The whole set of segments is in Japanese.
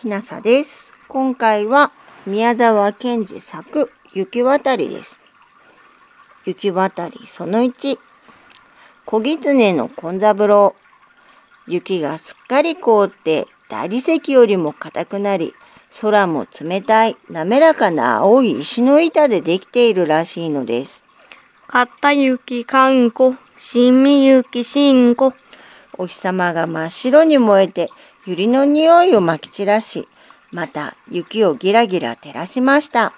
きなさです。今回は宮沢賢治作雪渡りです。雪渡りその1、小狐の根三郎。雪がすっかり凍って大理石よりも硬くなり、空も冷たい滑らかな青い石の板でできているらしいのです。かった雪かんこ、しみ雪しんこ。お日様が真っ白に燃えて、百合の匂いをまき散らし、また雪をギラギラ照らしました。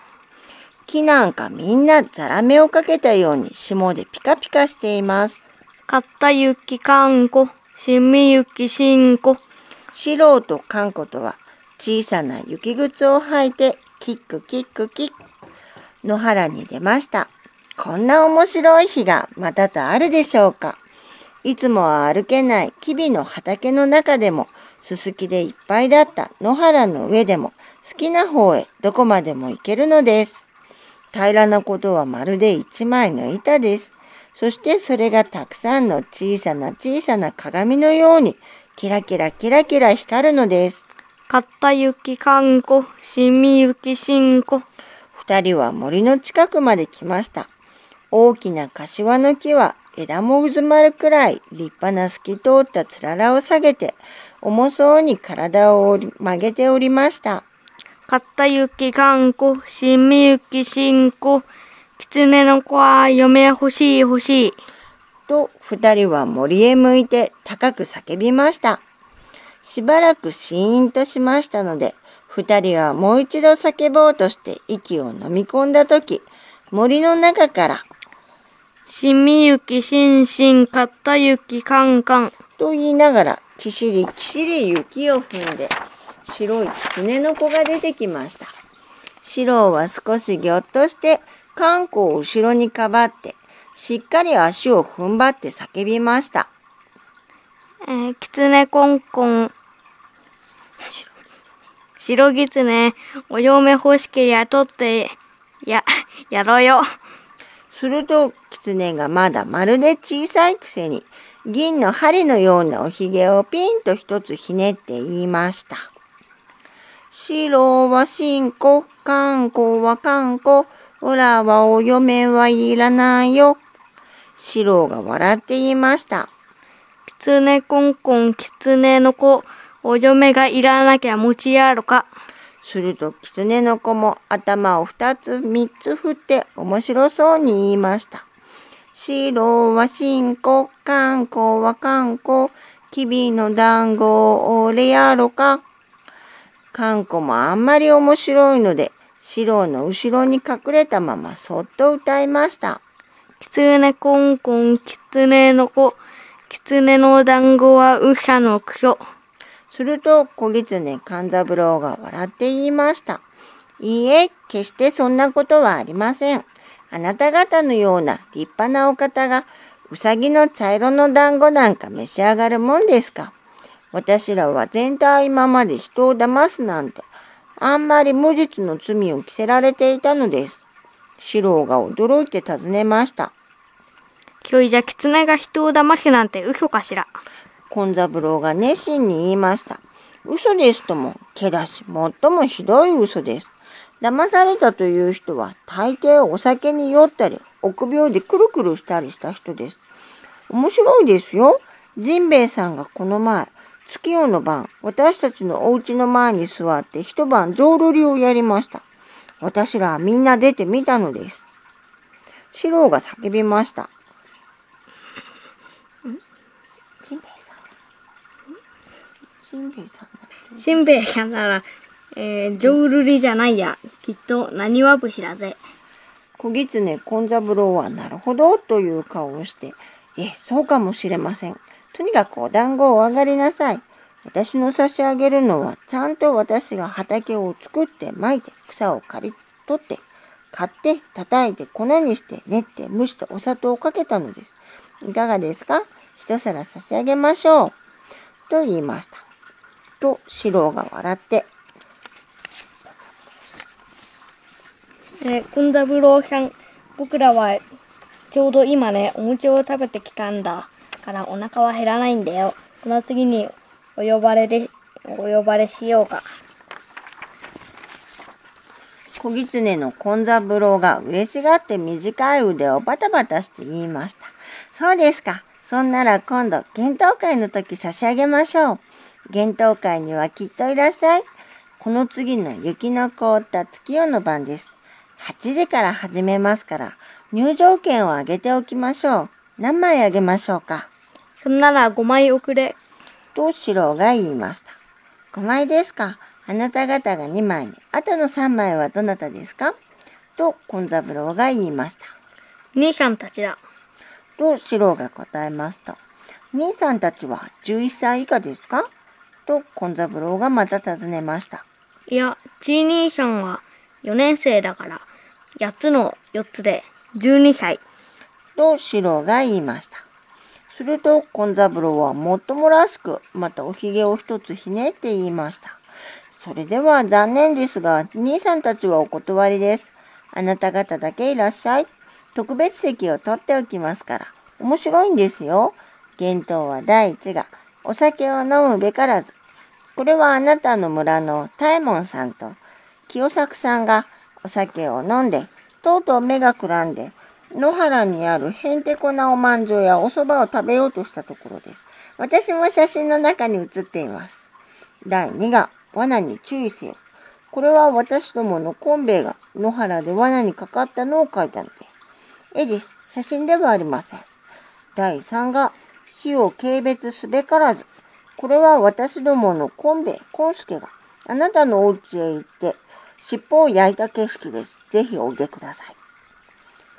木なんかみんなザラメをかけたように霜でピカピカしています。かった雪かんこ、しみ雪しんこ。シロウとカンコとは小さな雪靴を履いてキックキックキック野原に出ました。こんな面白い日がまたとあるでしょうか。いつもは歩けないキビの畑の中でもすすきでいっぱいだった野原の上でも好きな方へどこまでも行けるのです。平らなことはまるで一枚の板です。そしてそれがたくさんの小さな小さな鏡のようにキラキラキラキラ光るのです。かった雪かんこ、しみ雪しんこ。二人は森の近くまで来ました。大きな柏の木は枝もうずまるくらい立派な透き通ったつららを下げて重そうに体を曲げておりました。かった雪かんこ、しみ雪しんこ。狐の子は嫁欲しい欲しい。と二人は森へ向いて高く叫びました。しばらくシーンとしましたので、二人はもう一度叫ぼうとして息を飲み込んだとき、森の中からしみ雪しんしん、かった雪かんかん。と言いながら、きしりきしり雪を踏んで、白い狐の子が出てきました。四郎は少しぎょっとして、観光を後ろにかばって、しっかり足を踏ん張って叫びました。えー、狐コンコン。白狐、お嫁欲しけりゃ取って、や、やろうよ。すると、狐がまだまるで小さいくせに、銀の針のようなおひげをピンと一つひねって言いました。白は新子、観光は観光、オラはお嫁はいらないよ。白が笑って言いました。狐コンコン、狐の子、お嫁がいらなきゃ持ちやろか。すると狐の子も頭を二つ三つ振って面白そうに言いました。白は新子、観光は観光、きびの団子を俺やろか。観光もあんまり面白いので、白の後ろに隠れたままそっと歌いました。狐コンコン、狐の子、狐の団子はうしゃのくしょ。すると小狐勘三郎が笑って言いました。いいえ、決してそんなことはありません。あなた方のような立派なお方が、うさぎの茶色の団子なんか召し上がるもんですか？私らは全体今まで人を騙すなんて、あんまり無実の罪を着せられていたのです。四郎が驚いて尋ねました。今日じゃ狐が人を騙すなんて嘘かしら？根三郎が熱心に言いました。嘘ですとも、けだし、最もひどい嘘です。騙されたという人は、大抵お酒に酔ったり、臆病でくるくるしたりした人です。面白いですよ。ジンベエさんがこの前、月夜の晩、私たちのお家の前に座って一晩ゾウロリをやりました。私らはみんな出てみたのです。四郎が叫びました。ジンベエさん？ジンベエさん？だってしんべヱさんなら、えー、ジョウルリじゃないや。きっと、何わ節だぜ。小狐根三郎はなるほどという顔をして、え、そうかもしれません。とにかくお団子をお上がりなさい。私の差し上げるのは、ちゃんと私が畑を作ってまいて、草を刈り取って、買って、叩いて、粉にして、練って、蒸して、お砂糖をかけたのです。いかがですか？一皿差し上げましょう。と言いました。と、四郎が笑って、えー、くんざぶろうさん、僕らはちょうど今ね、お餅を食べてきたんだ。からお腹は減らないんだよ。この次にお呼ばれで、お呼ばれしようか。小狐の根三郎が嬉しがって短い腕をバタバタして言いました。そうですか。そんなら今度、幻冬会の時差し上げましょう。幻冬会にはきっといらっしゃい。この次の雪の凍った月夜の晩です。8時から始めますから、入場券をあげておきましょう。何枚あげましょうか？そんなら5枚送れ。と四郎が言いました。5枚ですか？あなた方が2枚に、あとの3枚はどなたですか？と、根三郎が言いました。兄さんたちだ。と、四郎が答えますと、兄さんたちは11歳以下ですか？と、根三郎がまた尋ねました。いや、ちい兄さんは4年生だから、8つの4つで12歳。と、四郎が言いました。すると、根三郎はもっともらしく、またおひげを一つひねって言いました。それでは残念ですが、兄さんたちはお断りです。あなた方だけいらっしゃい。特別席を取っておきますから。面白いんですよ。幻冬は第一が、お酒を飲むべからず。これはあなたの村の大門さんと清作さんがお酒を飲んで、とうとう目がくらんで、野原にあるへんてこなおまんじゅうやお蕎麦を食べようとしたところです。私も写真の中に写っています。第2が、罠に注意せよ。これは私どものコンベイが野原で罠にかかったのを描いたのです。絵です。写真ではありません。第3が、火を軽蔑すべからず。これは私どものコンベイ、コンスケがあなたのお家へ行って尻尾を焼いた景色です。ぜひお受けください。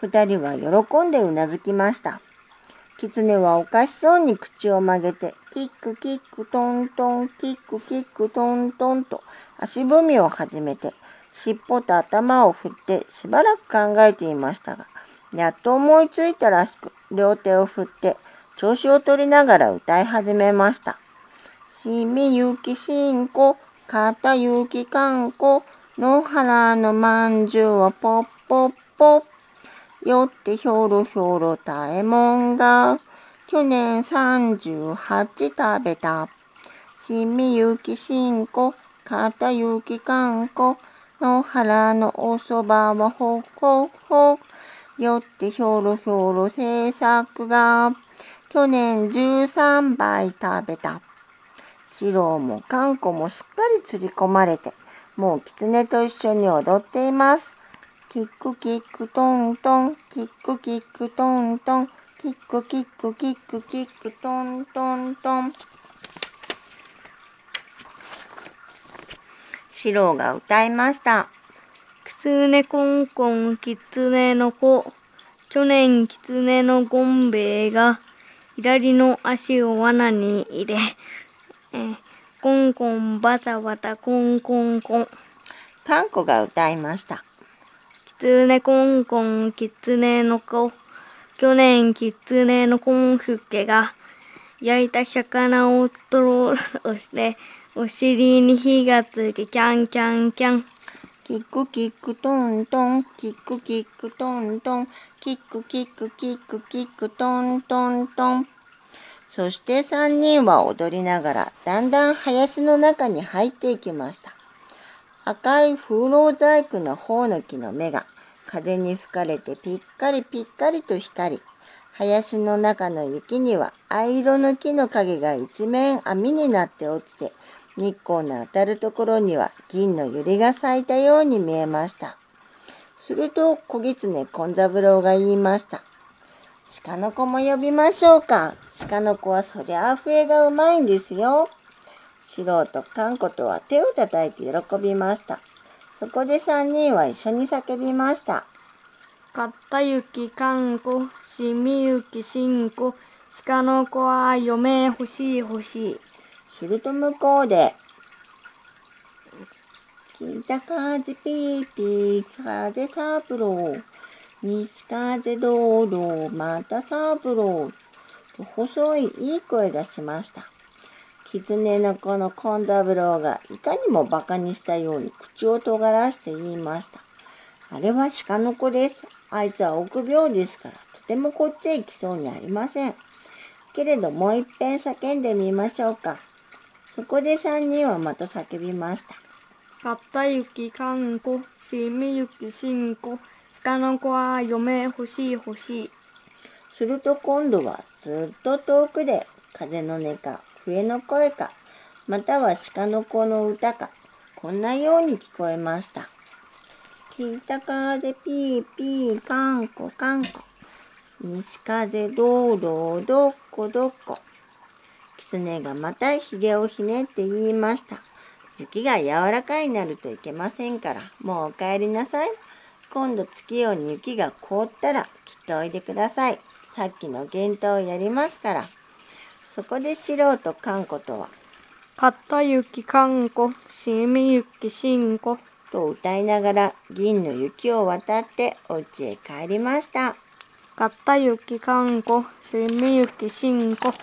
二人は喜んでうなずきました。狐はおかしそうに口を曲げて、キックキックトントン、キックキックトントンと足踏みを始めて、尻尾と頭を振ってしばらく考えていましたが、やっと思いついたらしく、両手を振って、調子を取りながら歌い始めました。しみゆきしんこ、かたゆきかんこ、野原のまんじゅうはポッポッポッ。よってひょろひょろたえもんが、去年38食べた。しみゆきしんこ、かたゆきかんこ、野原のおそばはほっほっほ。よってひょろひょろ制作が、去年13杯食べた。四郎もかんこもすっかり釣り込まれて、もう狐と一緒に踊っています。キックキックトントン、キックキックトントン、キックキックキックキックトントントン。四郎が歌いました。キツネコンコンキツネの子。去年キツネのゴンベイが左の足を罠に入れ、えコンコンバタバタコンコンコン。かんこが歌いました。キツネコンコンキツネの子。去年キツネのコンスケが焼いた魚をとろろしてお尻に火がつきキャンキャンキャン。キックキックトントン、キックキックトントン、キックキックキックキックトントントン。そして三人は踊りながらだんだん林の中に入っていきました。赤い風浪細工のほおの木の芽が風に吹かれてピッカリピッカリと光り、林の中の雪には藍色の木の影が一面網になって落ちて、日光の当たるところには銀の百合が咲いたように見えました。すると小狐根三郎が言いました。鹿の子も呼びましょうか。鹿の子はそりゃあ笛がうまいんですよ。素人かんことは手を叩いて喜びました。そこで三人は一緒に叫びました。かったゆきかんこ、しみゆきしんこ、鹿の子は嫁欲しい欲しい。すると向こうで、北風ピーピー、風サブロー、西風道路、またサブロー、と細いいい声がしました。狐の子の根三郎がいかにも馬鹿にしたように口を尖らして言いました。あれは鹿の子です。あいつは臆病ですから、とてもこっちへ来そうにありません。けれどもう一遍叫んでみましょうか。そこで三人はまた叫びました。かったゆきかんこ、しみゆきしんこ、鹿の子は嫁欲しい欲しい。すると今度はずっと遠くで風の音か笛の声かまたは鹿の子の歌かこんなように聞こえました。北風ピーピーかんこかんこ西風どうどうどっこどっこ狐がまたひげをひねって言いました。雪が柔らかいになるといけませんからもうお帰りなさい。今度月夜に雪が凍ったらきっとおいでください。さっきの幻灯をやりますから。そこで素人かんことは、かったゆきかんこ、しみゆきしんこ。と歌いながら銀の雪を渡ってお家へ帰りました。かったゆきかんこ、しみゆきしんこ。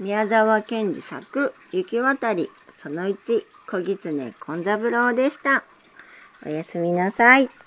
宮沢賢治作雪渡りその1小狐勘三郎でした。おやすみなさい。